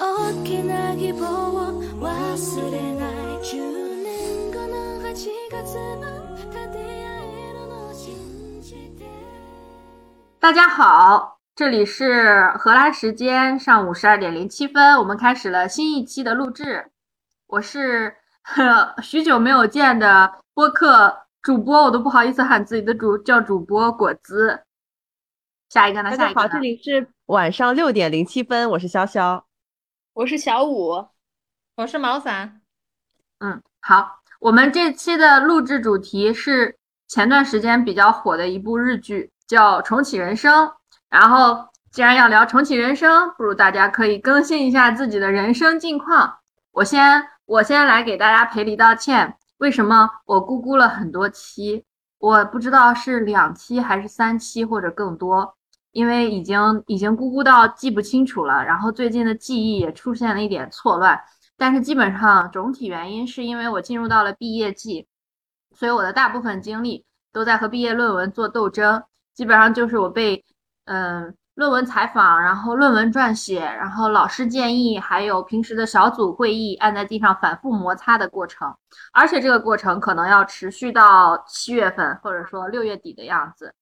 大きな希望を忘れない10年後の8月も立て合えるのを信じて大家好，这里是荷兰时间上午十二点零七分，我们开始了新一期的录制。我是呵许久没有见的播客主播，我都不好意思喊自己的主叫主播果子。 下一个呢？大家好，下一个呢这里是晚上六点零七分，我是潇潇。我是小五，我是毛伞，嗯，好，我们这期的录制主题是前段时间比较火的一部日剧，叫《重启人生》。然后，既然要聊重启人生，不如大家可以更新一下自己的人生近况。我先，我先来给大家赔礼道歉。为什么我咕咕了很多期？我不知道是两期还是三期或者更多，因为已经已经咕咕到记不清楚了，然后最近的记忆也出现了一点错乱。但是基本上总体原因是因为我进入到了毕业季，所以我的大部分精力都在和毕业论文做斗争。基本上就是我被嗯论文采访，然后论文撰写，然后老师建议，还有平时的小组会议按在地上反复摩擦的过程。而且这个过程可能要持续到七月份，或者说六月底的样子。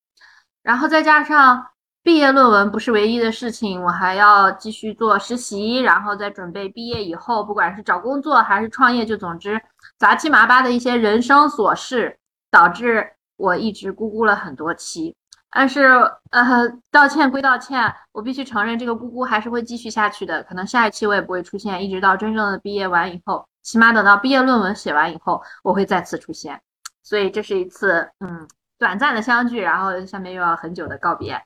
然后再加上毕业论文不是唯一的事情，我还要继续做实习，然后再准备毕业以后，不管是找工作还是创业，就总之杂七麻八的一些人生琐事，导致我一直咕咕了很多期。但是，呃，道歉归道歉，我必须承认这个咕咕还是会继续下去的。可能下一期我也不会出现，一直到真正的毕业完以后，起码等到毕业论文写完以后，我会再次出现。所以这是一次嗯短暂的相聚，然后下面又要很久的告别。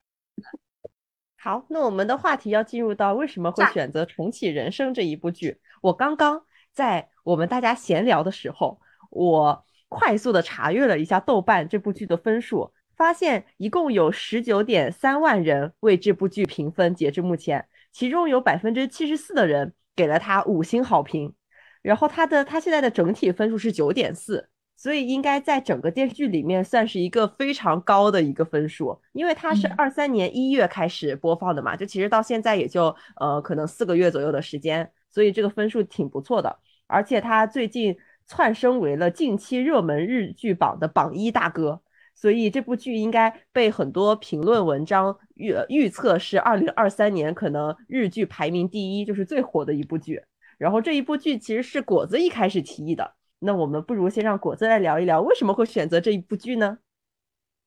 好，那我们的话题要进入到为什么会选择《重启人生》这一部剧。我刚刚在我们大家闲聊的时候，我快速的查阅了一下豆瓣这部剧的分数，发现一共有十九点三万人为这部剧评分，截至目前，其中有百分之七十四的人给了它五星好评，然后它的它现在的整体分数是九点四。所以应该在整个电视剧里面算是一个非常高的一个分数，因为它是嗯二三年一月开始播放的嘛，就其实到现在也就呃可能四个月左右的时间，所以这个分数挺不错的。而且它最近窜升为了近期热门日剧榜的榜一大哥，所以这部剧应该被很多评论文章预预测是二零二三年可能日剧排名第一，就是最火的一部剧。然后这一部剧其实是果子一开始提议的。那我们不如先让果子来聊一聊，为什么会选择这一部剧呢？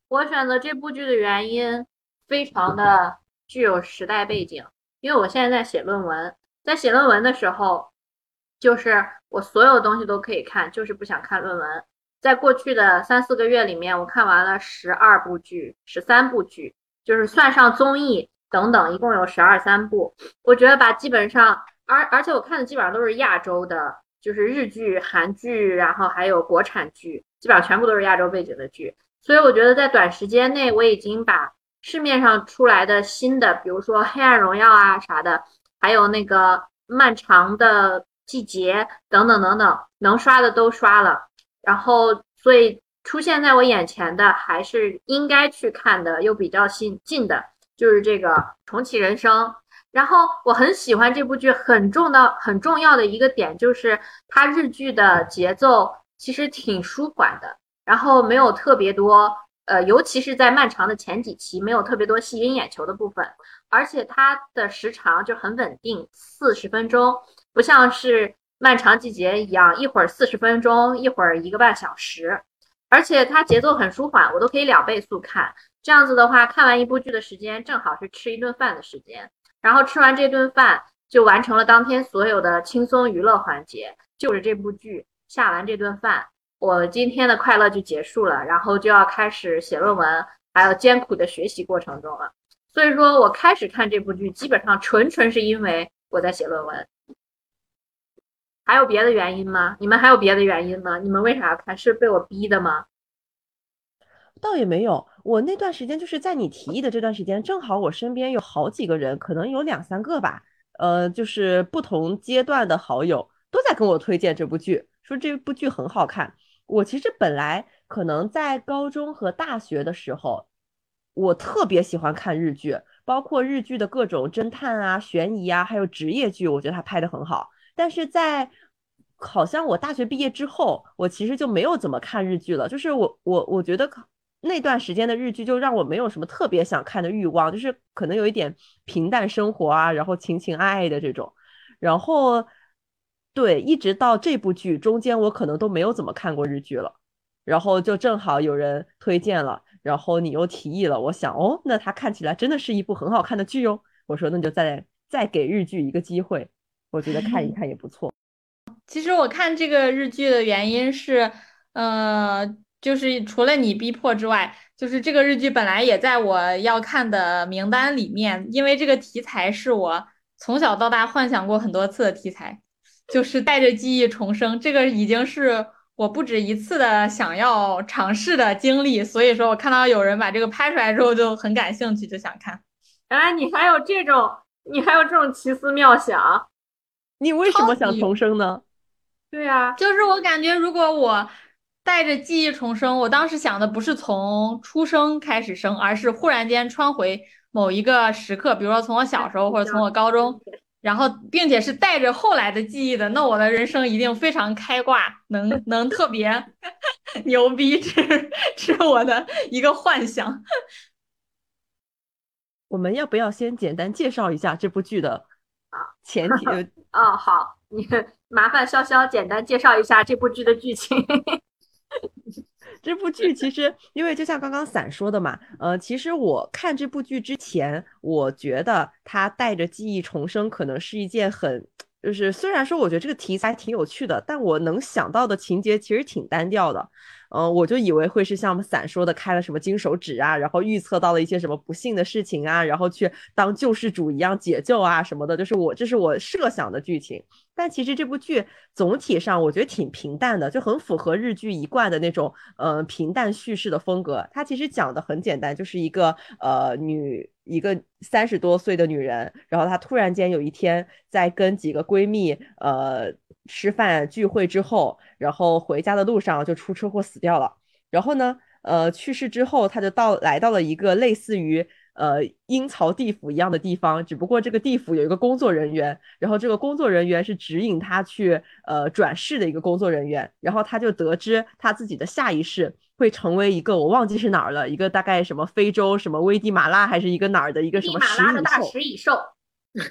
我选择这部剧的原因非常的具有时代背景，因为我现在在写论文，在写论文的时候，就是我所有东西都可以看，就是不想看论文。在过去的三四个月里面，我看完了十二部剧、十三部剧，就是算上综艺等等，一共有十二三部。我觉得吧，基本上，而而且我看的基本上都是亚洲的，就是日剧、韩剧，然后还有国产剧，基本上全部都是亚洲背景的剧。所以我觉得在短时间内，我已经把市面上出来的新的，比如说《黑暗荣耀》啊啥的，还有那个《漫长的季节》等等等等，能刷的都刷了。然后，所以出现在我眼前的还是应该去看的，又比较新近的，就是这个《重启人生》。然后我很喜欢这部剧，很重要很重要的一个点就是它日剧的节奏其实挺舒缓的。然后没有特别多，呃，尤其是在漫长的前几期，没有特别多吸引眼球的部分，而且它的时长就很稳定，四十分钟，不像是漫长季节一样，一会儿四十分钟，一会儿一个半小时，而且它节奏很舒缓，我都可以两倍速看，这样子的话，看完一部剧的时间正好是吃一顿饭的时间，然后吃完这顿饭就完成了当天所有的轻松娱乐环节，就是这部剧下完这顿饭。我今天的快乐就结束了，然后就要开始写论文，还有艰苦的学习过程中了。所以说我开始看这部剧，基本上纯纯是因为我在写论文。还有别的原因吗？你们还有别的原因吗？你们为啥要看？是被我逼的吗？倒也没有，我那段时间就是在你提议的这段时间，正好我身边有好几个人，可能有两三个吧，呃，就是不同阶段的好友都在跟我推荐这部剧，说这部剧很好看。我其实本来可能在高中和大学的时候，我特别喜欢看日剧，包括日剧的各种侦探啊、悬疑啊，还有职业剧，我觉得他拍的很好。但是在好像我大学毕业之后，我其实就没有怎么看日剧了。就是我我我觉得那段时间的日剧就让我没有什么特别想看的欲望，就是可能有一点平淡生活啊，然后情情爱爱的这种。然后对，一直到这部剧中间，我可能都没有怎么看过日剧了。然后就正好有人推荐了，然后你又提议了，我想哦，那它看起来真的是一部很好看的剧哦。我说那就再再给日剧一个机会，我觉得看一 看也不错。其实我看这个日剧的原因是，呃，就是除了你逼迫之外，就是这个日剧本来也在我要看的名单里面，因为这个题材是我从小到大幻想过很多次的题材，就是带着记忆重生，这个已经是。我不止一次的想要尝试的经历，所以说我看到有人把这个拍出来之后就很感兴趣，就想看。原来你还有这种，你还有这种奇思妙想，你为什么想重生呢？对呀，就是我感觉如果我带着记忆重生，我当时想的不是从出生开始生，而是忽然间穿回某一个时刻，比如说从我小时候或者从我高中。然后，并且是带着后来的记忆的，那我的人生一定非常开挂，能 能特别 牛逼，这这是我的一个幻想。我们要不要先简单介绍一下这部剧的前提？哦，好，你麻烦潇潇简单介绍一下这部剧的剧情。这部剧其实，因为就像刚刚伞说的嘛，呃，其实我看这部剧之前，我觉得它带着记忆重生可能是一件很，就是虽然说我觉得这个题材挺有趣的，但我能想到的情节其实挺单调的。嗯，我就以为会是像伞说的开了什么金手指啊，然后预测到了一些什么不幸的事情啊，然后去当救世主一样解救啊什么的，就是我这是我设想的剧情。但其实这部剧总体上我觉得挺平淡的，就很符合日剧一贯的那种呃平淡叙事的风格。它其实讲的很简单，就是一个呃女一个三十多岁的女人，然后她突然间有一天在跟几个闺蜜呃吃饭聚会之后。然后回家的路上就出车祸死掉了。然后呢，呃，去世之后她就到来到了一个类似于呃阴曹地府一样的地方，只不过这个地府有一个工作人员，然后这个工作人员是指引他去呃转世的一个工作人员。然后他就得知他自己的下一世会成为一个我忘记是哪儿了，一个大概什么非洲什么危地马拉还是一个哪儿的一个什么食蚁兽。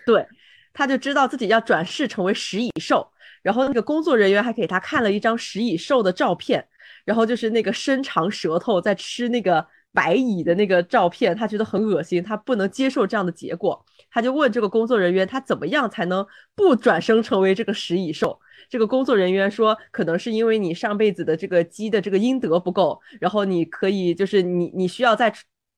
对，他就知道自己要转世成为食蚁兽。然后那个工作人员还给他看了一张食蚁兽的照片，然后就是那个伸长舌头在吃那个白蚁的那个照片，他觉得很恶心，他不能接受这样的结果，他就问这个工作人员，他怎么样才能不转生成为这个食蚁兽？这个工作人员说，可能是因为你上辈子的这个积的这个阴德不够，然后你可以就是你你需要再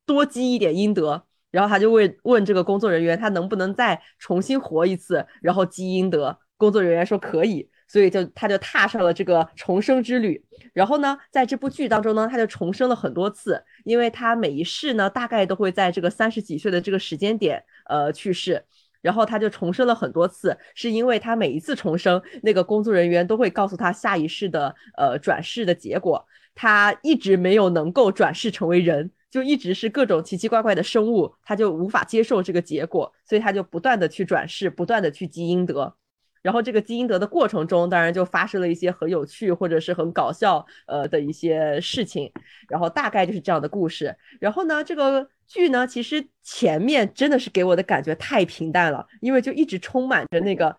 多积一点阴德，然后他就问问这个工作人员，他能不能再重新活一次，然后积阴德？工作人员说可以，所以就他就踏上了这个重生之旅。然后呢，在这部剧当中呢，他就重生了很多次，因为他每一世呢，大概都会在这个三十几岁的这个时间点，呃，去世。然后他就重生了很多次，是因为他每一次重生，那个工作人员都会告诉他下一世的呃转世的结果。他一直没有能够转世成为人，就一直是各种奇奇怪怪的生物，他就无法接受这个结果，所以他就不断的去转世，不断的去积阴德。然后这个积阴德的过程中，当然就发生了一些很有趣或者是很搞笑呃的一些事情，然后大概就是这样的故事。然后呢，这个剧呢，其实前面真的是给我的感觉太平淡了，因为就一直充满着那个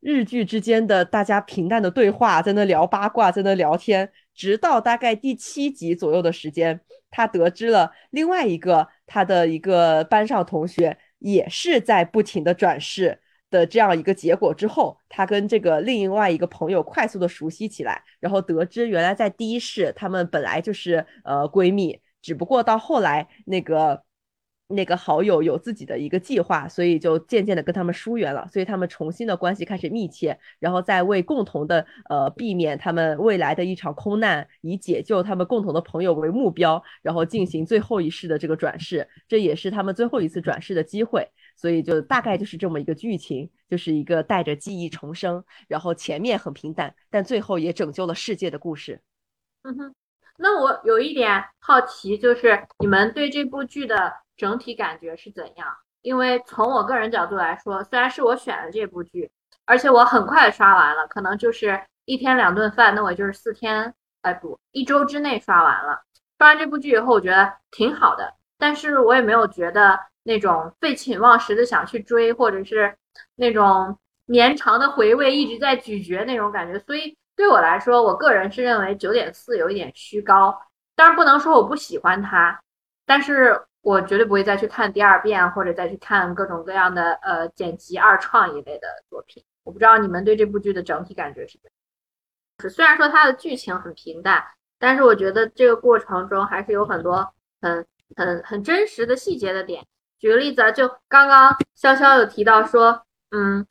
日剧之间的大家平淡的对话，在那聊八卦，在那聊天，直到大概第七集左右的时间，他得知了另外一个他的一个班上同学也是在不停的转世。的这样一个结果之后，他跟这个另外一个朋友快速的熟悉起来，然后得知原来在第一世他们本来就是呃闺蜜，只不过到后来那个那个好友有自己的一个计划，所以就渐渐的跟他们疏远了，所以他们重新的关系开始密切，然后再为共同的呃避免他们未来的一场空难，以解救他们共同的朋友为目标，然后进行最后一世的这个转世，这也是他们最后一次转世的机会。所以就大概就是这么一个剧情，就是一个带着记忆重生，然后前面很平淡，但最后也拯救了世界的故事。嗯哼，那我有一点好奇，就是你们对这部剧的整体感觉是怎样？因为从我个人角度来说，虽然是我选的这部剧，而且我很快刷完了，可能就是一天两顿饭，那我就是四天，哎不，一周之内刷完了。刷完这部剧以后，我觉得挺好的，但是我也没有觉得那种废寝忘食的想去追，或者是那种绵长的回味一直在咀嚼那种感觉。所以对我来说，我个人是认为九点四有一点虚高。当然不能说我不喜欢它，但是。我绝对不会再去看第二遍，或者再去看各种各样的呃剪辑二创一类的作品。我不知道你们对这部剧的整体感觉是怎。是虽然说它的剧情很平淡，但是我觉得这个过程中还是有很多很很很真实的细节的点。举个例子啊，就刚刚潇潇有提到说，嗯，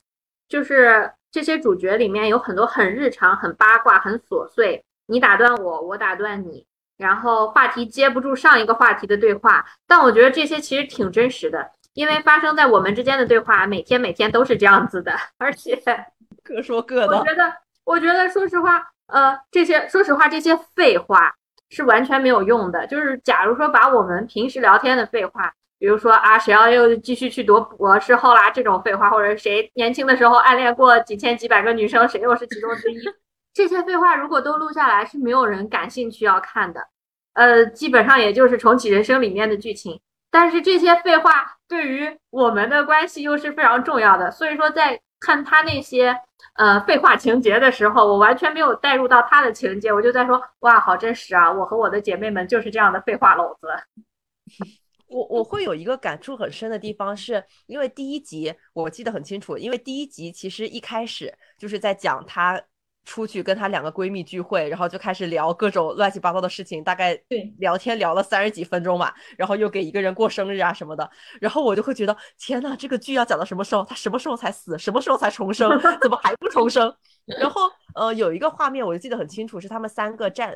就是这些主角里面有很多很日常、很八卦、很琐碎，你打断我，我打断你。然后话题接不住上一个话题的对话，但我觉得这些其实挺真实的，因为发生在我们之间的对话，每天每天都是这样子的，而且 各说各的。我觉得，我觉得，说实话，呃，这些，说实话，这些废话是完全没有用的。就是假如说把我们平时聊天的废话，比如说啊，谁要又继续去读博士后啦这种废话，或者谁年轻的时候暗恋过几千几百个女生，谁又是其中之一。这些废话如果都录下来，是没有人感兴趣要看的，呃，基本上也就是重启人生里面的剧情。但是这些废话对于我们的关系又是非常重要的，所以说在看他那些呃废话情节的时候，我完全没有带入到他的情节，我就在说哇，好真实啊！我和我的姐妹们就是这样的废话篓子。我我会有一个感触很深的地方，是因为第一集我记得很清楚，因为第一集其实一开始就是在讲她。出去跟她两个闺蜜聚会，然后就开始聊各种乱七八糟的事情，大概对聊天聊了三十几分钟吧，然后又给一个人过生日啊什么的，然后我就会觉得天呐，这个剧要讲到什么时候？她什么时候才死？什么时候才重生？怎么还不重生？然后呃，有一个画面我就记得很清楚，是他们三个站。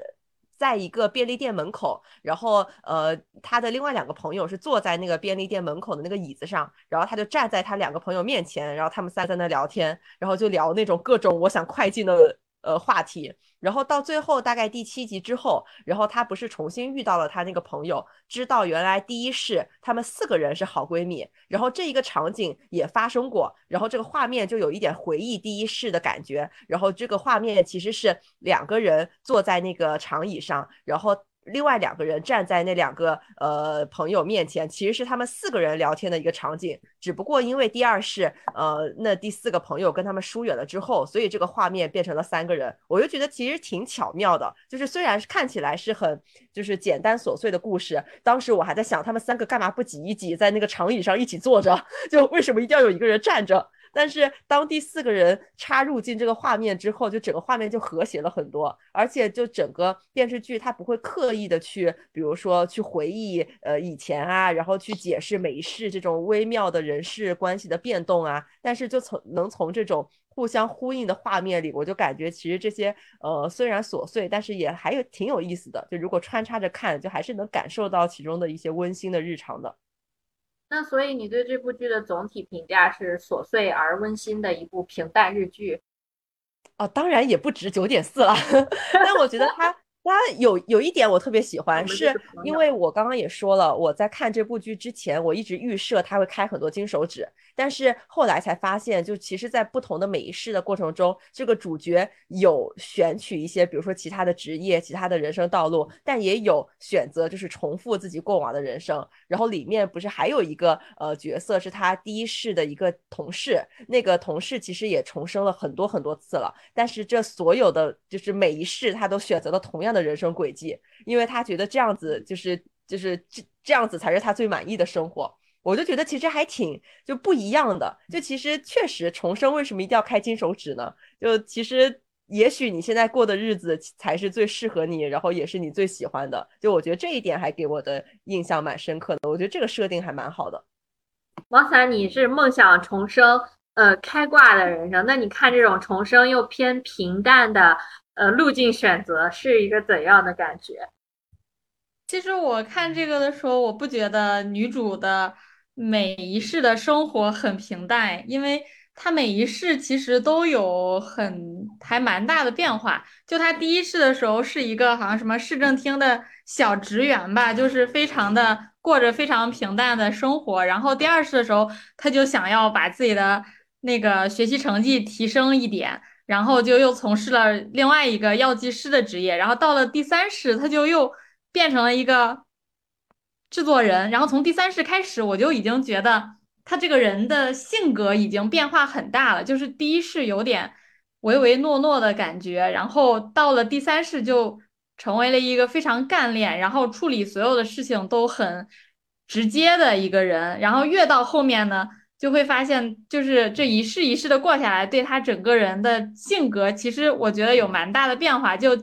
在一个便利店门口，然后呃，他的另外两个朋友是坐在那个便利店门口的那个椅子上，然后他就站在他两个朋友面前，然后他们仨在那聊天，然后就聊那种各种我想快进的。呃，话题，然后到最后大概第七集之后，然后他不是重新遇到了他那个朋友，知道原来第一世她们四个人是好闺蜜，然后这一个场景也发生过，然后这个画面就有一点回忆第一世的感觉，然后这个画面其实是两个人坐在那个长椅上，然后。另外两个人站在那两个呃朋友面前，其实是他们四个人聊天的一个场景。只不过因为第二是呃那第四个朋友跟他们疏远了之后，所以这个画面变成了三个人。我就觉得其实挺巧妙的，就是虽然是看起来是很就是简单琐碎的故事，当时我还在想他们三个干嘛不挤一挤在那个长椅上一起坐着，就为什么一定要有一个人站着？但是当第四个人插入进这个画面之后，就整个画面就和谐了很多，而且就整个电视剧它不会刻意的去，比如说去回忆呃以前啊，然后去解释每一世这种微妙的人事关系的变动啊，但是就从能从这种互相呼应的画面里，我就感觉其实这些呃虽然琐碎，但是也还有挺有意思的，就如果穿插着看，就还是能感受到其中的一些温馨的日常的。那所以你对这部剧的总体评价是琐碎而温馨的一部平淡日剧？哦，当然也不止九点四了，但我觉得它。它有有一点我特别喜欢，是因为我刚刚也说了，我在看这部剧之前，我一直预设他会开很多金手指，但是后来才发现，就其实，在不同的每一世的过程中，这个主角有选取一些，比如说其他的职业、其他的人生道路，但也有选择就是重复自己过往的人生。然后里面不是还有一个呃角色，是他第一世的一个同事，那个同事其实也重生了很多很多次了，但是这所有的就是每一世他都选择了同样。的人生轨迹，因为他觉得这样子就是就是这这样子才是他最满意的生活。我就觉得其实还挺就不一样的。就其实确实重生为什么一定要开金手指呢？就其实也许你现在过的日子才是最适合你，然后也是你最喜欢的。就我觉得这一点还给我的印象蛮深刻的。我觉得这个设定还蛮好的。王伞，你是梦想重生呃开挂的人生，那你看这种重生又偏平淡的。呃，路径选择是一个怎样的感觉？其实我看这个的时候，我不觉得女主的每一世的生活很平淡，因为他每一世其实都有很还蛮大的变化。就他第一世的时候是一个好像什么市政厅的小职员吧，就是非常的过着非常平淡的生活。然后第二世的时候，他就想要把自己的那个学习成绩提升一点，然后就又从事了另外一个药剂师的职业。然后到了第三世，他就又变成了一个制作人。然后从第三世开始，我就已经觉得。他这个人的性格已经变化很大了，就是第一世有点唯唯诺诺的感觉，然后到了第三世就成为了一个非常干练，然后处理所有的事情都很直接的一个人。然后越到后面呢，就会发现，就是这一世一世的过下来，对他整个人的性格，其实我觉得有蛮大的变化。就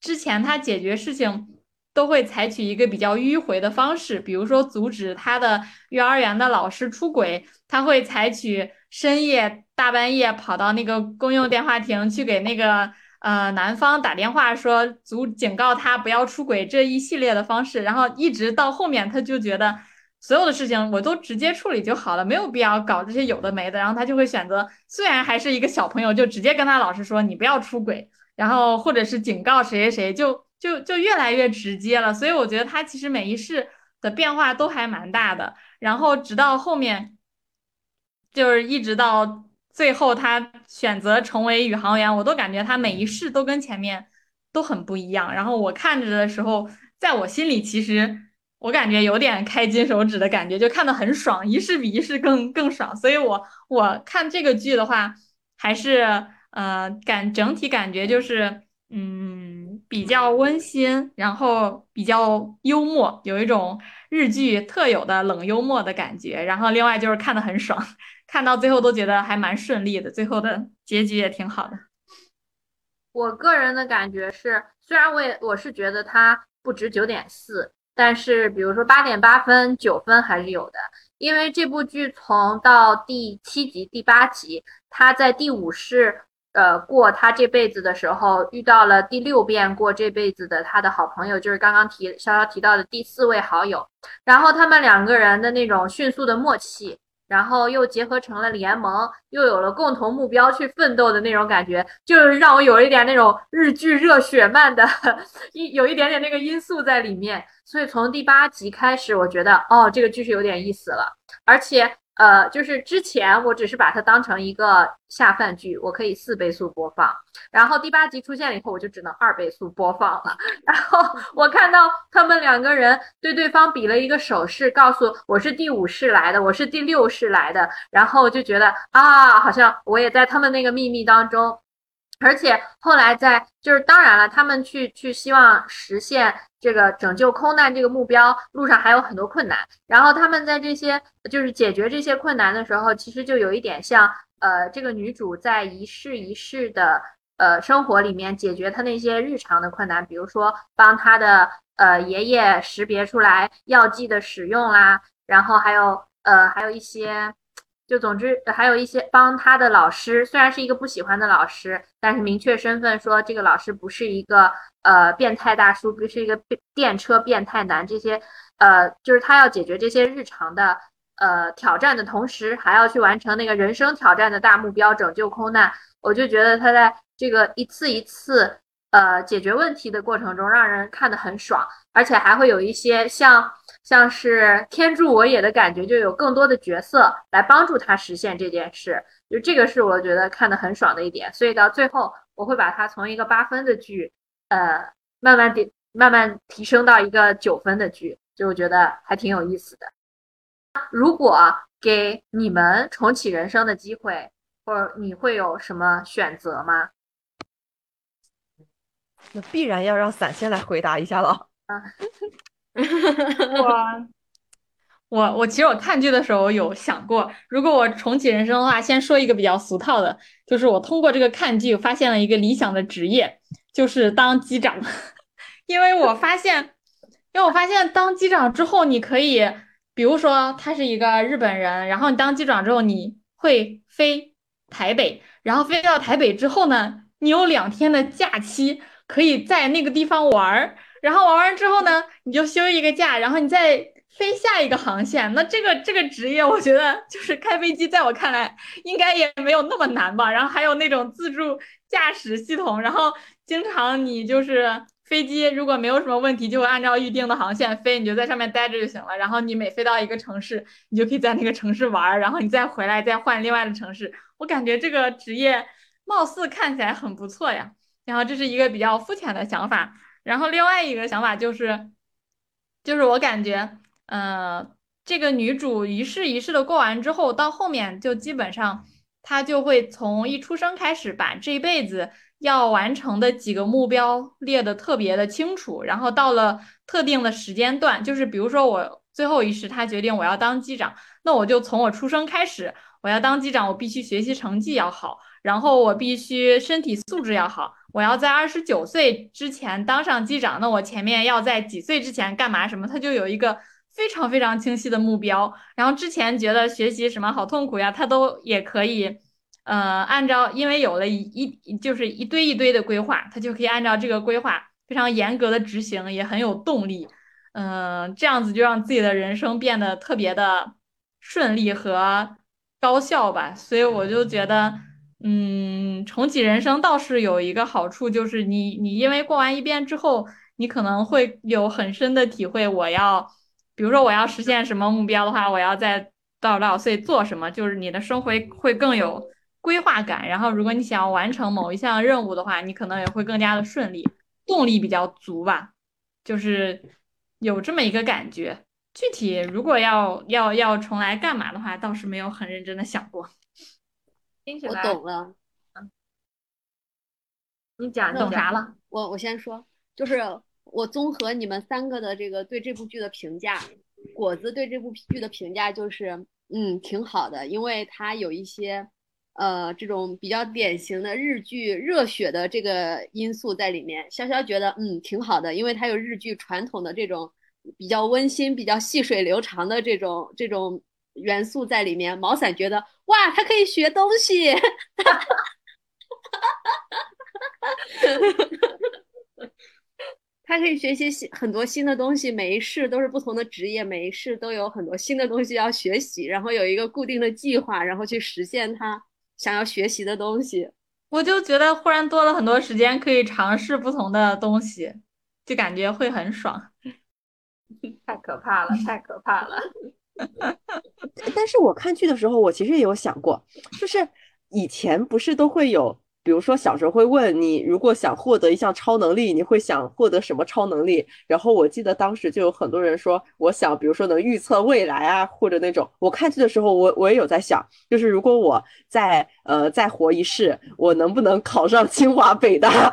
之前他解决事情。都会采取一个比较迂回的方式，比如说阻止他的幼儿园的老师出轨，他会采取深夜大半夜跑到那个公用电话亭去给那个呃男方打电话说阻警告他不要出轨这一系列的方式，然后一直到后面他就觉得所有的事情我都直接处理就好了，没有必要搞这些有的没的，然后他就会选择虽然还是一个小朋友，就直接跟他老师说你不要出轨，然后或者是警告谁谁谁就。就就越来越直接了，所以我觉得他其实每一世的变化都还蛮大的。然后直到后面，就是一直到最后，他选择成为宇航员，我都感觉他每一世都跟前面都很不一样。然后我看着的时候，在我心里其实我感觉有点开金手指的感觉，就看得很爽，一世比一世更更爽。所以我我看这个剧的话，还是呃感整体感觉就是嗯。比较温馨，然后比较幽默，有一种日剧特有的冷幽默的感觉。然后另外就是看的很爽，看到最后都觉得还蛮顺利的，最后的结局也挺好的。我个人的感觉是，虽然我也我是觉得它不值九点四，但是比如说八点八分、九分还是有的，因为这部剧从到第七集、第八集，它在第五世。呃，过他这辈子的时候，遇到了第六遍过这辈子的他的好朋友，就是刚刚提潇潇提到的第四位好友。然后他们两个人的那种迅速的默契，然后又结合成了联盟，又有了共同目标去奋斗的那种感觉，就是让我有一点那种日剧热血漫的一有一点点那个因素在里面。所以从第八集开始，我觉得哦，这个剧是有点意思了，而且。呃，就是之前我只是把它当成一个下饭剧，我可以四倍速播放。然后第八集出现了以后，我就只能二倍速播放了。然后我看到他们两个人对对方比了一个手势，告诉我是第五世来的，我是第六世来的。然后就觉得啊，好像我也在他们那个秘密当中。而且后来在就是当然了，他们去去希望实现这个拯救空难这个目标路上还有很多困难。然后他们在这些就是解决这些困难的时候，其实就有一点像呃这个女主在一世一世的呃生活里面解决她那些日常的困难，比如说帮她的呃爷爷识别出来药剂的使用啦，然后还有呃还有一些。就总之还有一些帮他的老师，虽然是一个不喜欢的老师，但是明确身份说这个老师不是一个呃变态大叔，不是一个电车变态男。这些呃，就是他要解决这些日常的呃挑战的同时，还要去完成那个人生挑战的大目标，拯救空难。我就觉得他在这个一次一次呃解决问题的过程中，让人看得很爽，而且还会有一些像。像是天助我也的感觉，就有更多的角色来帮助他实现这件事，就这个是我觉得看得很爽的一点。所以到最后，我会把它从一个八分的剧，呃，慢慢提慢慢提升到一个九分的剧，就我觉得还挺有意思的。如果给你们重启人生的机会，或者你会有什么选择吗？那必然要让伞先来回答一下了。啊。我我我其实我看剧的时候有想过，如果我重启人生的话，先说一个比较俗套的，就是我通过这个看剧发现了一个理想的职业，就是当机长。因为我发现，因为我发现当机长之后，你可以，比如说他是一个日本人，然后你当机长之后，你会飞台北，然后飞到台北之后呢，你有两天的假期，可以在那个地方玩儿。然后玩完之后呢，你就休一个假，然后你再飞下一个航线。那这个这个职业，我觉得就是开飞机，在我看来应该也没有那么难吧。然后还有那种自助驾驶系统，然后经常你就是飞机如果没有什么问题，就会按照预定的航线飞，你就在上面待着就行了。然后你每飞到一个城市，你就可以在那个城市玩儿，然后你再回来再换另外的城市。我感觉这个职业貌似看起来很不错呀。然后这是一个比较肤浅的想法。然后另外一个想法就是，就是我感觉，呃，这个女主一世一世的过完之后，到后面就基本上她就会从一出生开始，把这一辈子要完成的几个目标列得特别的清楚。然后到了特定的时间段，就是比如说我最后一世，她决定我要当机长，那我就从我出生开始，我要当机长，我必须学习成绩要好，然后我必须身体素质要好。我要在二十九岁之前当上机长，那我前面要在几岁之前干嘛？什么？他就有一个非常非常清晰的目标。然后之前觉得学习什么好痛苦呀，他都也可以，呃，按照因为有了一一就是一堆一堆的规划，他就可以按照这个规划非常严格的执行，也很有动力。嗯，这样子就让自己的人生变得特别的顺利和高效吧。所以我就觉得。嗯，重启人生倒是有一个好处，就是你你因为过完一遍之后，你可能会有很深的体会。我要，比如说我要实现什么目标的话，我要在多少多少岁做什么，就是你的生活会更有规划感。然后，如果你想要完成某一项任务的话，你可能也会更加的顺利，动力比较足吧。就是有这么一个感觉。具体如果要要要重来干嘛的话，倒是没有很认真的想过。我懂了，你讲懂啥了？我我先说，就是我综合你们三个的这个对这部剧的评价，果子对这部剧的评价就是，嗯，挺好的，因为它有一些，呃，这种比较典型的日剧热血的这个因素在里面。潇潇觉得，嗯，挺好的，因为它有日剧传统的这种比较温馨、比较细水流长的这种这种。元素在里面，毛伞觉得哇，他可以学东西，他可以学习新很多新的东西，每一世都是不同的职业，每一世都有很多新的东西要学习，然后有一个固定的计划，然后去实现他想要学习的东西。我就觉得忽然多了很多时间可以尝试不同的东西，就感觉会很爽。太可怕了，太可怕了。但是我看剧的时候，我其实也有想过，就是以前不是都会有，比如说小时候会问你，如果想获得一项超能力，你会想获得什么超能力？然后我记得当时就有很多人说，我想，比如说能预测未来啊，或者那种。我看剧的时候，我我也有在想，就是如果我再呃再活一世，我能不能考上清华北大？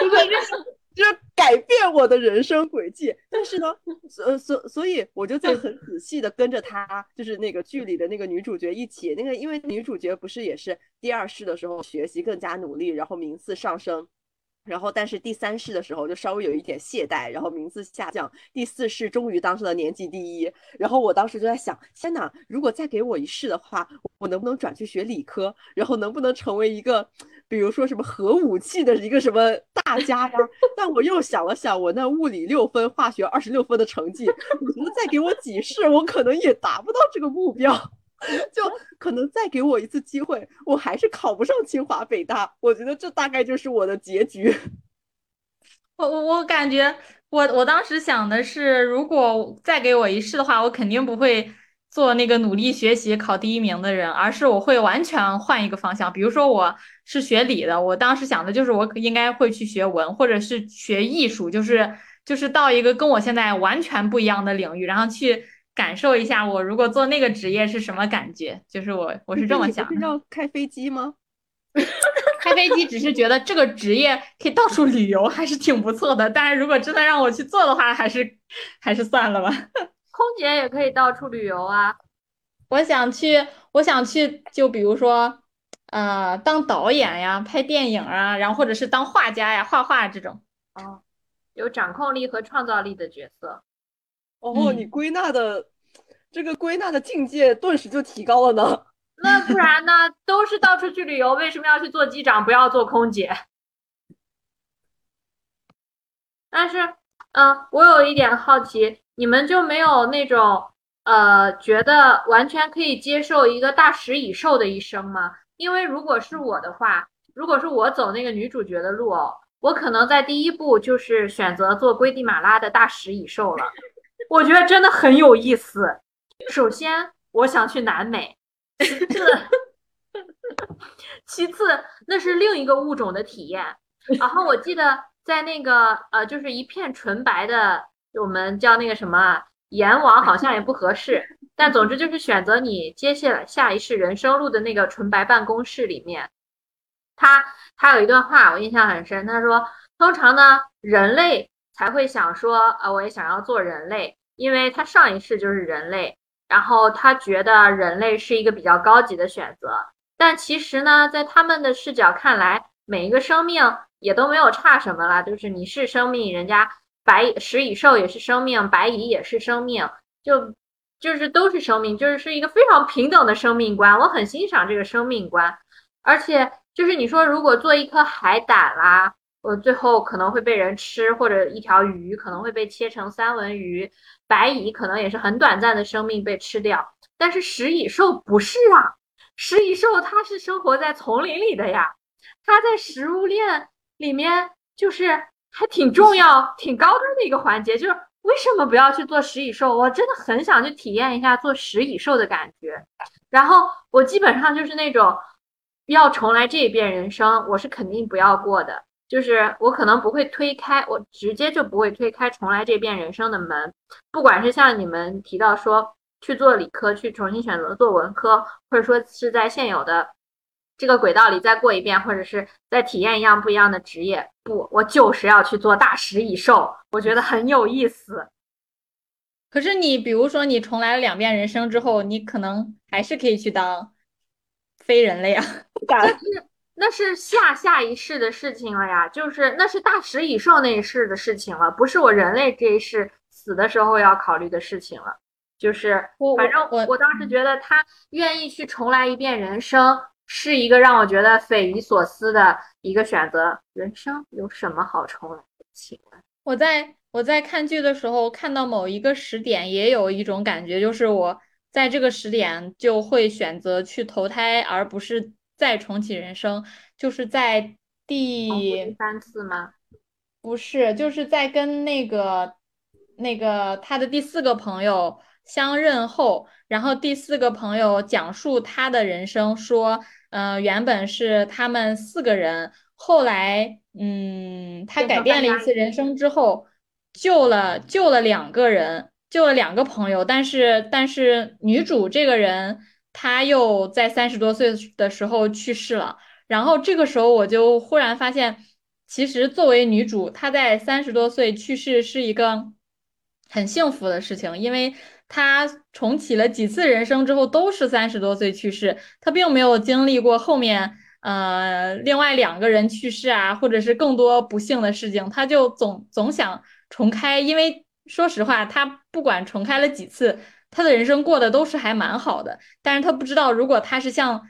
就是。就是改变我的人生轨迹，但是呢，所所所以我就在很仔细的跟着他，就是那个剧里的那个女主角一起，那个因为女主角不是也是第二世的时候学习更加努力，然后名次上升。然后，但是第三世的时候就稍微有一点懈怠，然后名次下降。第四世终于当上了年级第一。然后我当时就在想，天哪！如果再给我一世的话，我能不能转去学理科？然后能不能成为一个，比如说什么核武器的一个什么大家呀？但我又想了想，我那物理六分、化学二十六分的成绩，我觉得再给我几世，我可能也达不到这个目标。就可能再给我一次机会，我还是考不上清华北大。我觉得这大概就是我的结局。我我我感觉，我我当时想的是，如果再给我一试的话，我肯定不会做那个努力学习考第一名的人，而是我会完全换一个方向。比如说我是学理的，我当时想的就是我应该会去学文，或者是学艺术，就是就是到一个跟我现在完全不一样的领域，然后去。感受一下，我如果做那个职业是什么感觉？就是我，我是这么想。是要开飞机吗？开飞机只是觉得这个职业可以到处旅游，还是挺不错的。但是如果真的让我去做的话，还是还是算了吧。空姐也可以到处旅游啊。我想去，我想去，就比如说，呃，当导演呀，拍电影啊，然后或者是当画家呀，画画这种。哦，有掌控力和创造力的角色。哦，你归纳的这个归纳的境界顿时就提高了呢。那不然呢？都是到处去旅游，为什么要去做机长，不要做空姐？但是，嗯，我有一点好奇，你们就没有那种呃觉得完全可以接受一个大食蚁兽的一生吗？因为如果是我的话，如果是我走那个女主角的路哦，我可能在第一步就是选择做危地马拉的大食蚁兽了。我觉得真的很有意思。首先，我想去南美；其次，其次那是另一个物种的体验。然后我记得在那个呃，就是一片纯白的，我们叫那个什么阎王，好像也不合适。但总之就是选择你接下来下一世人生路的那个纯白办公室里面，他他有一段话我印象很深，他说：通常呢，人类才会想说，呃，我也想要做人类。因为他上一世就是人类，然后他觉得人类是一个比较高级的选择，但其实呢，在他们的视角看来，每一个生命也都没有差什么了，就是你是生命，人家白食蚁兽也是生命，白蚁也是生命，就就是都是生命，就是是一个非常平等的生命观，我很欣赏这个生命观，而且就是你说如果做一颗海胆啦，我最后可能会被人吃，或者一条鱼可能会被切成三文鱼。白蚁可能也是很短暂的生命被吃掉，但是食蚁兽不是啊，食蚁兽它是生活在丛林里的呀，它在食物链里面就是还挺重要、挺高端的一个环节。就是为什么不要去做食蚁兽？我真的很想去体验一下做食蚁兽的感觉。然后我基本上就是那种要重来这一遍人生，我是肯定不要过的。就是我可能不会推开，我直接就不会推开重来这遍人生的门。不管是像你们提到说去做理科，去重新选择做文科，或者说是在现有的这个轨道里再过一遍，或者是再体验一样不一样的职业，不，我就是要去做大食蚁兽，我觉得很有意思。可是你比如说你重来了两遍人生之后，你可能还是可以去当非人类啊。那是下下一世的事情了呀，就是那是大食蚁兽那一世的事情了，不是我人类这一世死的时候要考虑的事情了。就是反正我我当时觉得他愿意去重来一遍人生，是一个让我觉得匪夷所思的一个选择。人生有什么好重来的？请问我在我在看剧的时候看到某一个时点，也有一种感觉，就是我在这个时点就会选择去投胎，而不是。再重启人生，就是在第三次吗？不是，就是在跟那个那个他的第四个朋友相认后，然后第四个朋友讲述他的人生，说，嗯，原本是他们四个人，后来，嗯，他改变了一次人生之后，救了救了两个人，救了两个朋友，但是但是女主这个人。他又在三十多岁的时候去世了，然后这个时候我就忽然发现，其实作为女主，她在三十多岁去世是一个很幸福的事情，因为她重启了几次人生之后都是三十多岁去世，她并没有经历过后面呃另外两个人去世啊，或者是更多不幸的事情，她就总总想重开，因为说实话，她不管重开了几次。他的人生过得都是还蛮好的，但是他不知道，如果他是像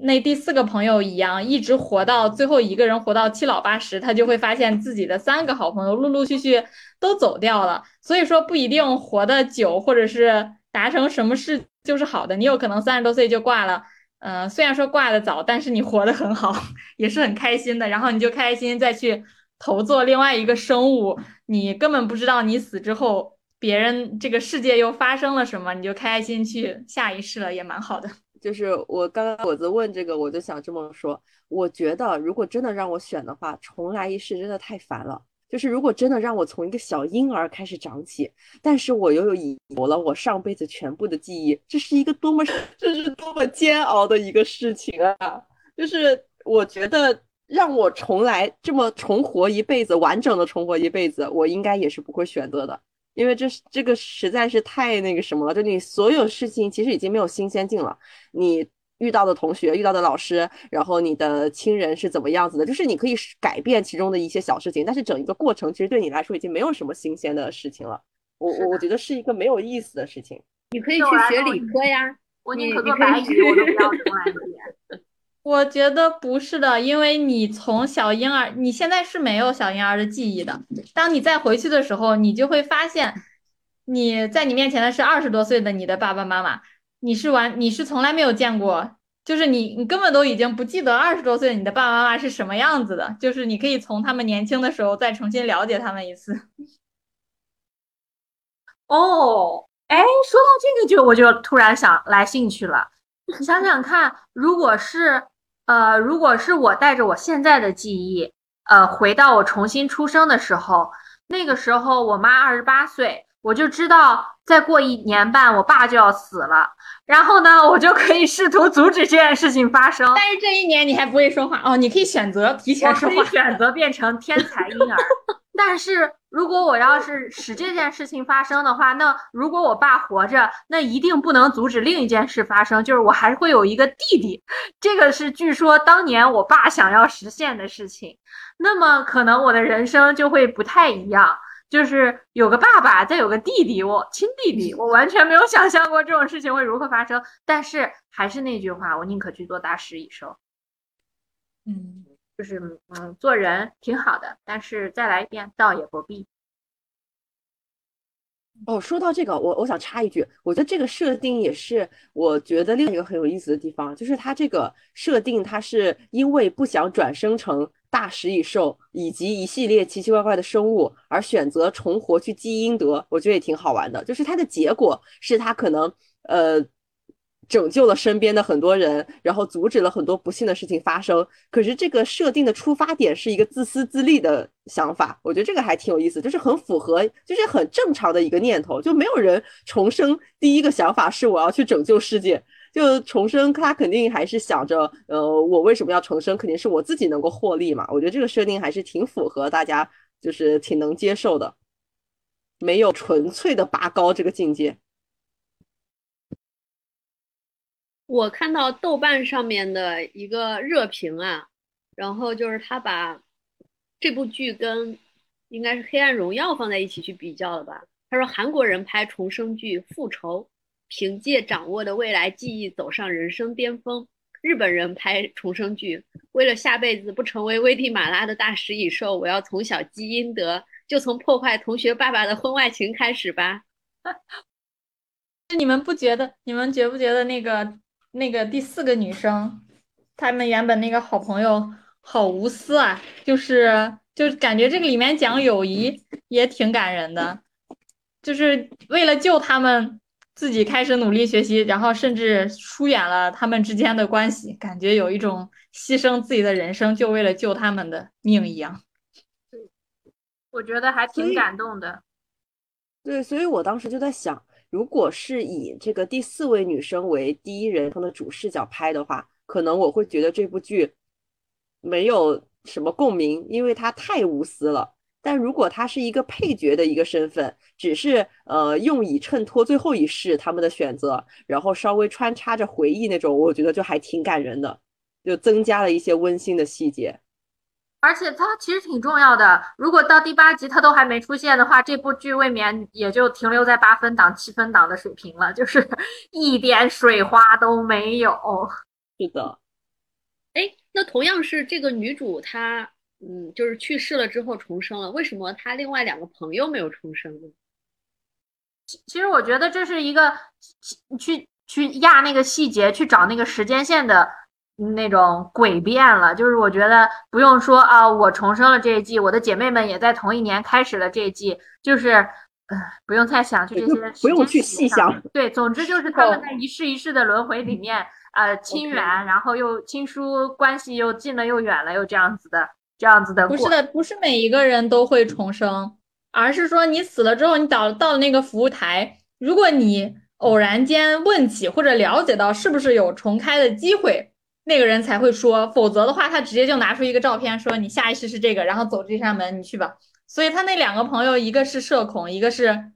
那第四个朋友一样，一直活到最后一个人活到七老八十，他就会发现自己的三个好朋友陆陆续续都走掉了。所以说不一定活得久，或者是达成什么事就是好的。你有可能三十多岁就挂了，嗯，虽然说挂的早，但是你活得很好，也是很开心的。然后你就开心再去投做另外一个生物，你根本不知道你死之后。别人这个世界又发生了什么，你就开开心去下一世了，也蛮好的。就是我刚刚果子问这个，我就想这么说。我觉得如果真的让我选的话，重来一世真的太烦了。就是如果真的让我从一个小婴儿开始长起，但是我又有遗留了我上辈子全部的记忆，这是一个多么 这是多么煎熬的一个事情啊！就是我觉得让我重来这么重活一辈子，完整的重活一辈子，我应该也是不会选择的。因为这是这个实在是太那个什么了，就你所有事情其实已经没有新鲜劲了。你遇到的同学、遇到的老师，然后你的亲人是怎么样子的，就是你可以改变其中的一些小事情，但是整一个过程其实对你来说已经没有什么新鲜的事情了。我我我觉得是一个没有意思的事情。你可以去学理科呀，我宁可做白蚁，我都不要重来一遍。我觉得不是的，因为你从小婴儿，你现在是没有小婴儿的记忆的。当你再回去的时候，你就会发现，你在你面前的是二十多岁的你的爸爸妈妈，你是完你是从来没有见过，就是你你根本都已经不记得二十多岁的你的爸爸妈妈是什么样子的，就是你可以从他们年轻的时候再重新了解他们一次。哦，哎，说到这个就我就突然想来兴趣了。你想想看，如果是呃，如果是我带着我现在的记忆，呃，回到我重新出生的时候，那个时候我妈二十八岁，我就知道再过一年半我爸就要死了，然后呢，我就可以试图阻止这件事情发生。但是这一年你还不会说话哦，你可以选择提前说话，我可以选择变成天才婴儿。但是如果我要是使这件事情发生的话，那如果我爸活着，那一定不能阻止另一件事发生，就是我还会有一个弟弟。这个是据说当年我爸想要实现的事情。那么可能我的人生就会不太一样，就是有个爸爸，再有个弟弟，我亲弟弟，我完全没有想象过这种事情会如何发生。但是还是那句话，我宁可去做大师一生。嗯。就是嗯，做人挺好的，但是再来一遍倒也不必。哦，说到这个，我我想插一句，我觉得这个设定也是我觉得另一个很有意思的地方，就是它这个设定，它是因为不想转生成大食蚁兽以及一系列奇奇怪怪的生物，而选择重活去积阴德，我觉得也挺好玩的。就是它的结果是它可能呃。拯救了身边的很多人，然后阻止了很多不幸的事情发生。可是这个设定的出发点是一个自私自利的想法，我觉得这个还挺有意思，就是很符合，就是很正常的一个念头。就没有人重生第一个想法是我要去拯救世界，就重生他肯定还是想着，呃，我为什么要重生？肯定是我自己能够获利嘛。我觉得这个设定还是挺符合大家，就是挺能接受的，没有纯粹的拔高这个境界。我看到豆瓣上面的一个热评啊，然后就是他把这部剧跟应该是《黑暗荣耀》放在一起去比较了吧？他说韩国人拍重生剧《复仇》，凭借掌握的未来记忆走上人生巅峰；日本人拍重生剧，为了下辈子不成为危地马拉的大食蚁兽，我要从小积阴德，就从破坏同学爸爸的婚外情开始吧。那你们不觉得？你们觉不觉得那个？那个第四个女生，他们原本那个好朋友好无私啊，就是就感觉这个里面讲友谊也挺感人的，就是为了救他们自己开始努力学习，然后甚至疏远了他们之间的关系，感觉有一种牺牲自己的人生就为了救他们的命一样。我觉得还挺感动的。对，所以我当时就在想。如果是以这个第四位女生为第一人称的主视角拍的话，可能我会觉得这部剧没有什么共鸣，因为她太无私了。但如果她是一个配角的一个身份，只是呃用以衬托最后一世他们的选择，然后稍微穿插着回忆那种，我觉得就还挺感人的，就增加了一些温馨的细节。而且它其实挺重要的。如果到第八集它都还没出现的话，这部剧未免也就停留在八分档、七分档的水平了，就是 一点水花都没有。是的。哎，那同样是这个女主，她嗯，就是去世了之后重生了，为什么她另外两个朋友没有重生呢？其实我觉得这是一个去去压那个细节，去找那个时间线的。那种诡辩了，就是我觉得不用说啊，我重生了这一季，我的姐妹们也在同一年开始了这一季，就是，呃，不用太想，去这些，不用去细想。对，总之就是他们在一世一世的轮回里面，呃，亲缘，然后又亲疏关系又近了又远了，又这样子的，这样子的。不是的，不是每一个人都会重生，而是说你死了之后，你到到了那个服务台，如果你偶然间问起或者了解到是不是有重开的机会。那个人才会说，否则的话，他直接就拿出一个照片说：“你下意识是这个，然后走这扇门，你去吧。”所以他那两个朋友，一个是社恐，一个是，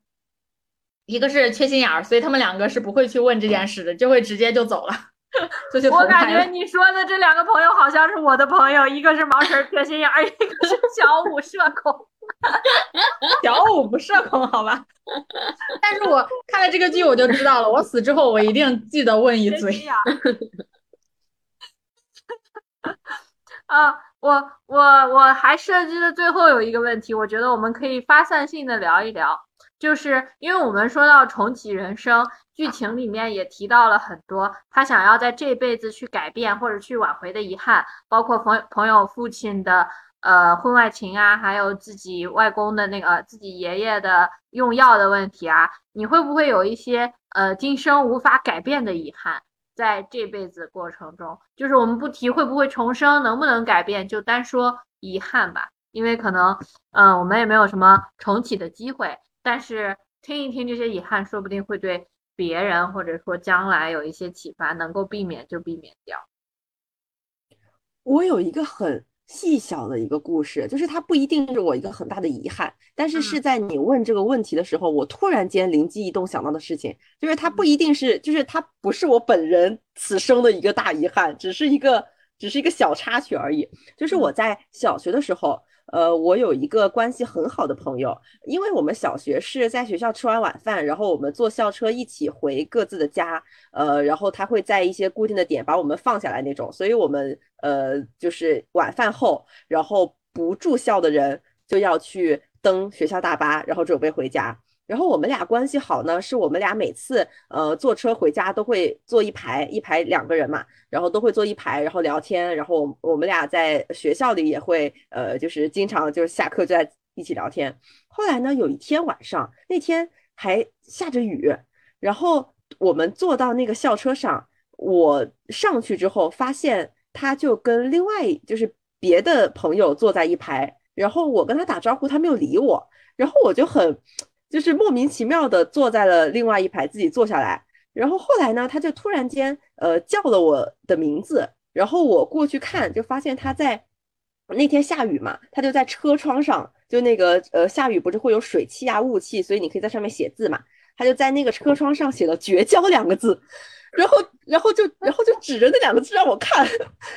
一个是缺心眼儿，所以他们两个是不会去问这件事的，就会直接就走了，就去我感觉 你说的这两个朋友好像是我的朋友，一个是毛神缺心眼儿，一个是小五社恐。小五不社恐，好吧？但是我看了这个剧，我就知道了，我死之后我一定记得问一嘴。啊，我我我还设计的最后有一个问题，我觉得我们可以发散性的聊一聊，就是因为我们说到重启人生，剧情里面也提到了很多他想要在这辈子去改变或者去挽回的遗憾，包括朋朋友父亲的呃婚外情啊，还有自己外公的那个自己爷爷的用药的问题啊，你会不会有一些呃今生无法改变的遗憾？在这辈子过程中，就是我们不提会不会重生，能不能改变，就单说遗憾吧，因为可能嗯我们也没有什么重启的机会。但是听一听这些遗憾，说不定会对别人或者说将来有一些启发，能够避免就避免掉。我有一个很细小的一个故事，就是它不一定是我一个很大的遗憾，但是是在你问这个问题的时候，我突然间灵机一动想到的事情，就是它不一定是，就是它不是我本人此生的一个大遗憾，只是一个只是一个小插曲而已。就是我在小学的时候。呃，我有一个关系很好的朋友，因为我们小学是在学校吃完晚饭，然后我们坐校车一起回各自的家，呃，然后他会在一些固定的点把我们放下来那种，所以我们呃就是晚饭后，然后不住校的人就要去登学校大巴，然后准备回家。然后我们俩关系好呢，是我们俩每次呃坐车回家都会坐一排，一排两个人嘛，然后都会坐一排，然后聊天，然后我们俩在学校里也会呃就是经常就是下课就在一起聊天。后来呢，有一天晚上，那天还下着雨，然后我们坐到那个校车上，我上去之后发现他就跟另外就是别的朋友坐在一排，然后我跟他打招呼，他没有理我，然后我就很。就是莫名其妙的坐在了另外一排，自己坐下来。然后后来呢，他就突然间呃叫了我的名字，然后我过去看，就发现他在那天下雨嘛，他就在车窗上，就那个呃下雨不是会有水汽啊雾气，所以你可以在上面写字嘛。他就在那个车窗上写了“绝交”两个字，然后然后就然后就指着那两个字让我看，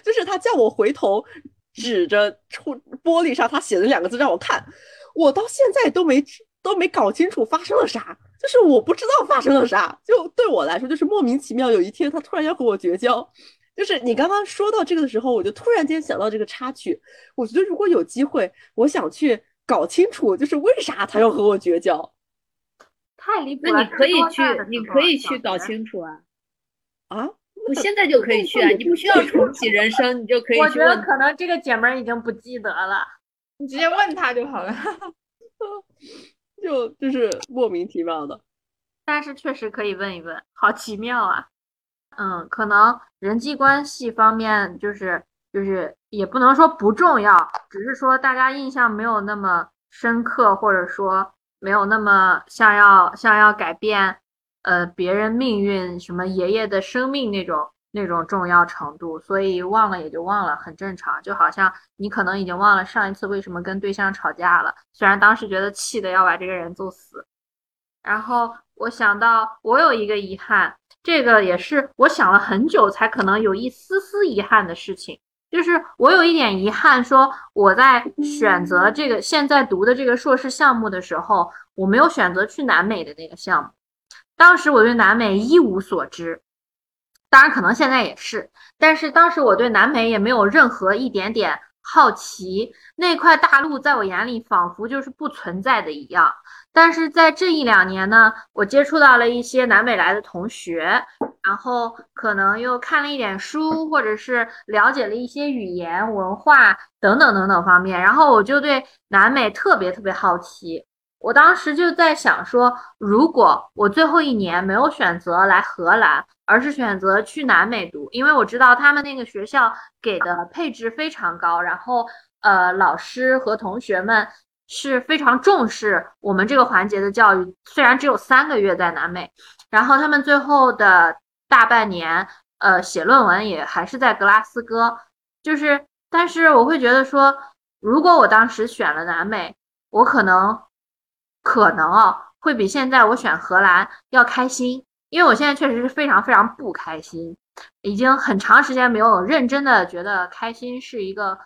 就是他叫我回头指着出玻璃上他写的两个字让我看，我到现在都没。都没搞清楚发生了啥，就是我不知道发生了啥，就对我来说就是莫名其妙。有一天他突然要和我绝交，就是你刚刚说到这个的时候，我就突然间想到这个插曲。我觉得如果有机会，我想去搞清楚，就是为啥他要和我绝交。太离谱了！那你可以去，你可以去搞清楚啊！啊，我现在就可以去啊！你不需要重启人生，你就可以去我觉得可能这个姐们儿已经不记得了，你直接问他就好了。就就是莫名其妙的，但是确实可以问一问，好奇妙啊！嗯，可能人际关系方面就是就是也不能说不重要，只是说大家印象没有那么深刻，或者说没有那么像要像要改变呃别人命运，什么爷爷的生命那种。那种重要程度，所以忘了也就忘了，很正常。就好像你可能已经忘了上一次为什么跟对象吵架了，虽然当时觉得气的要把这个人揍死。然后我想到我有一个遗憾，这个也是我想了很久才可能有一丝丝遗憾的事情，就是我有一点遗憾，说我在选择这个现在读的这个硕士项目的时候，我没有选择去南美的那个项目。当时我对南美一无所知。当然，可能现在也是，但是当时我对南美也没有任何一点点好奇，那块大陆在我眼里仿佛就是不存在的一样。但是在这一两年呢，我接触到了一些南美来的同学，然后可能又看了一点书，或者是了解了一些语言文化等等等等方面，然后我就对南美特别特别好奇。我当时就在想说，如果我最后一年没有选择来荷兰，而是选择去南美读，因为我知道他们那个学校给的配置非常高，然后呃，老师和同学们是非常重视我们这个环节的教育。虽然只有三个月在南美，然后他们最后的大半年，呃，写论文也还是在格拉斯哥，就是，但是我会觉得说，如果我当时选了南美，我可能。可能啊，会比现在我选荷兰要开心，因为我现在确实是非常非常不开心，已经很长时间没有认真的觉得开心是一个，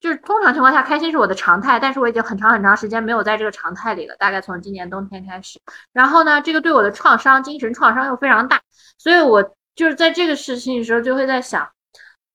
就是通常情况下开心是我的常态，但是我已经很长很长时间没有在这个常态里了，大概从今年冬天开始。然后呢，这个对我的创伤，精神创伤又非常大，所以我就是在这个事情的时候就会在想，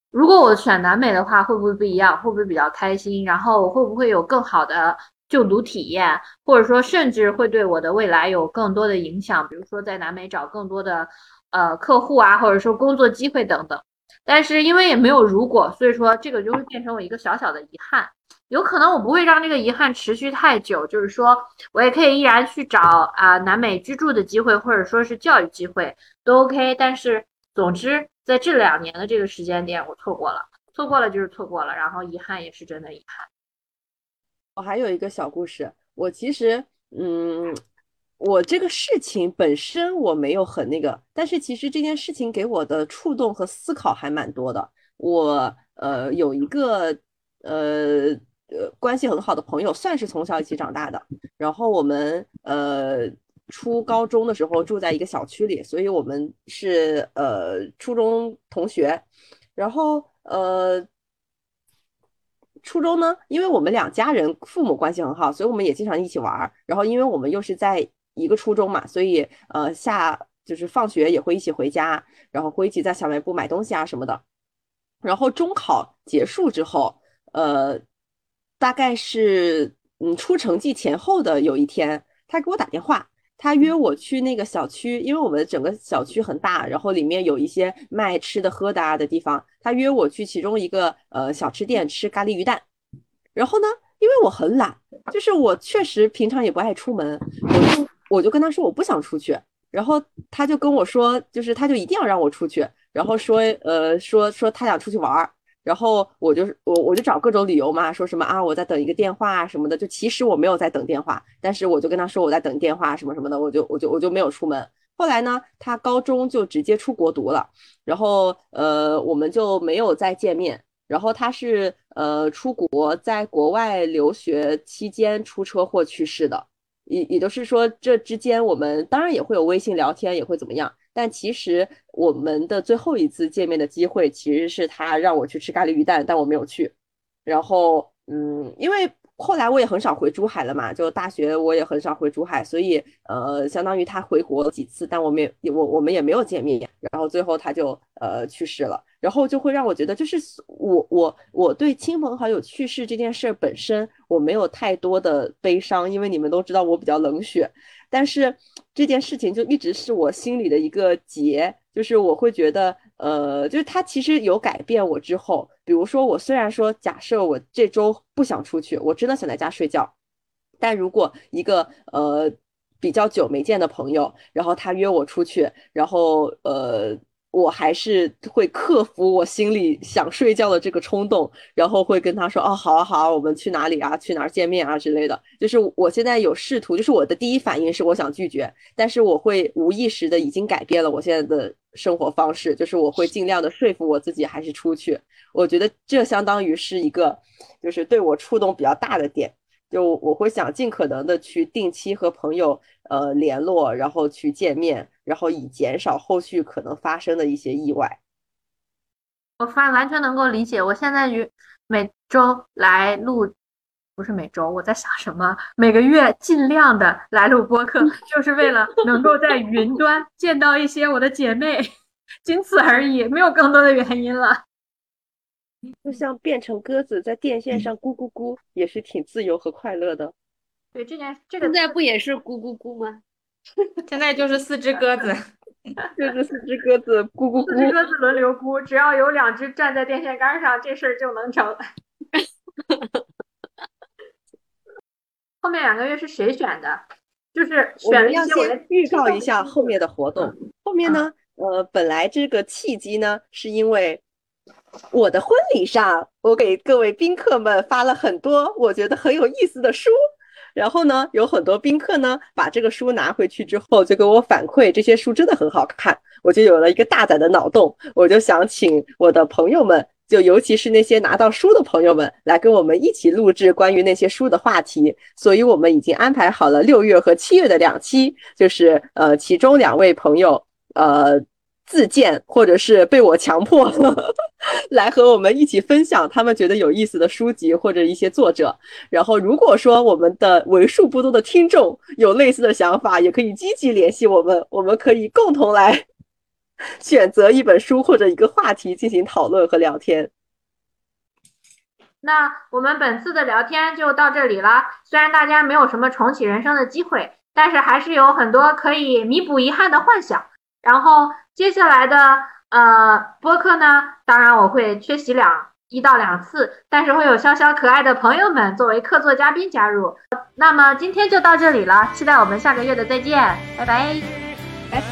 如果我选南美的话，会不会不一样？会不会比较开心？然后会不会有更好的？就读体验，或者说甚至会对我的未来有更多的影响，比如说在南美找更多的呃客户啊，或者说工作机会等等。但是因为也没有如果，所以说这个就会变成我一个小小的遗憾。有可能我不会让这个遗憾持续太久，就是说我也可以依然去找啊南美居住的机会，或者说是教育机会都 OK。但是总之在这两年的这个时间点，我错过了，错过了就是错过了，然后遗憾也是真的遗憾。我还有一个小故事，我其实嗯，我这个事情本身我没有很那个，但是其实这件事情给我的触动和思考还蛮多的。我呃有一个呃。呃，关系很好的朋友，算是从小一起长大的。然后我们呃初高中的时候住在一个小区里，所以我们是呃初中同学。然后呃初中呢，因为我们两家人父母关系很好，所以我们也经常一起玩儿。然后因为我们又是在一个初中嘛，所以呃下就是放学也会一起回家，然后会一起在小卖部买东西啊什么的。然后中考结束之后，呃。大概是嗯出成绩前后的有一天，他给我打电话，他约我去那个小区，因为我们整个小区很大，然后里面有一些卖吃的喝的啊的地方，他约我去其中一个呃小吃店吃咖喱鱼蛋。然后呢，因为我很懒，就是我确实平常也不爱出门，我就我就跟他说我不想出去，然后他就跟我说，就是他就一定要让我出去，然后说呃说说他想出去玩儿。然后我就是我我就找各种理由嘛，说什么啊我在等一个电话啊什么的，就其实我没有在等电话，但是我就跟他说我在等电话什么什么的，我就我就我就没有出门。后来呢，他高中就直接出国读了，然后呃我们就没有再见面。然后他是呃出国在国外留学期间出车祸去世的，也也就是说这之间我们当然也会有微信聊天，也会怎么样。但其实我们的最后一次见面的机会，其实是他让我去吃咖喱鱼蛋，但我没有去。然后，嗯，因为后来我也很少回珠海了嘛，就大学我也很少回珠海，所以呃，相当于他回国几次，但我们也我我们也没有见面。然后最后他就呃去世了，然后就会让我觉得，就是我我我对亲朋好友去世这件事本身，我没有太多的悲伤，因为你们都知道我比较冷血。但是这件事情就一直是我心里的一个结，就是我会觉得，呃，就是他其实有改变我之后，比如说我虽然说假设我这周不想出去，我真的想在家睡觉，但如果一个呃比较久没见的朋友，然后他约我出去，然后呃。我还是会克服我心里想睡觉的这个冲动，然后会跟他说：“哦，好啊，好啊，我们去哪里啊？去哪儿见面啊之类的。”就是我现在有试图，就是我的第一反应是我想拒绝，但是我会无意识的已经改变了我现在的生活方式，就是我会尽量的说服我自己还是出去。我觉得这相当于是一个，就是对我触动比较大的点。就我会想尽可能的去定期和朋友呃联络，然后去见面，然后以减少后续可能发生的一些意外。我发完全能够理解，我现在于每周来录，不是每周，我在想什么？每个月尽量的来录播客，就是为了能够在云端见到一些我的姐妹，仅此而已，没有更多的原因了。就像变成鸽子在电线上咕咕咕，也是挺自由和快乐的。对，这件这个现在不也是咕咕咕吗？现在就是四只鸽子，就是四只鸽子咕咕咕，四只鸽子轮流咕，只要有两只站在电线杆上，这事儿就能成。后面两个月是谁选的？就是选了一些。我先预告一下后面的活动。后面呢，呃，本来这个契机呢，是因为。我的婚礼上，我给各位宾客们发了很多我觉得很有意思的书，然后呢，有很多宾客呢把这个书拿回去之后，就给我反馈这些书真的很好看，我就有了一个大胆的脑洞，我就想请我的朋友们，就尤其是那些拿到书的朋友们，来跟我们一起录制关于那些书的话题。所以我们已经安排好了六月和七月的两期，就是呃，其中两位朋友，呃。自荐，或者是被我强迫 来和我们一起分享他们觉得有意思的书籍或者一些作者。然后，如果说我们的为数不多的听众有类似的想法，也可以积极联系我们，我们可以共同来 选择一本书或者一个话题进行讨论和聊天。那我们本次的聊天就到这里了。虽然大家没有什么重启人生的机会，但是还是有很多可以弥补遗憾的幻想。然后接下来的呃播客呢，当然我会缺席两，一到两次，但是会有潇潇可爱的朋友们作为客座嘉宾加入，那么今天就到这里了，期待我们下个月的再见。拜拜拜拜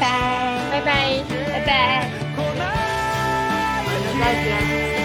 拜拜拜拜。我们再见。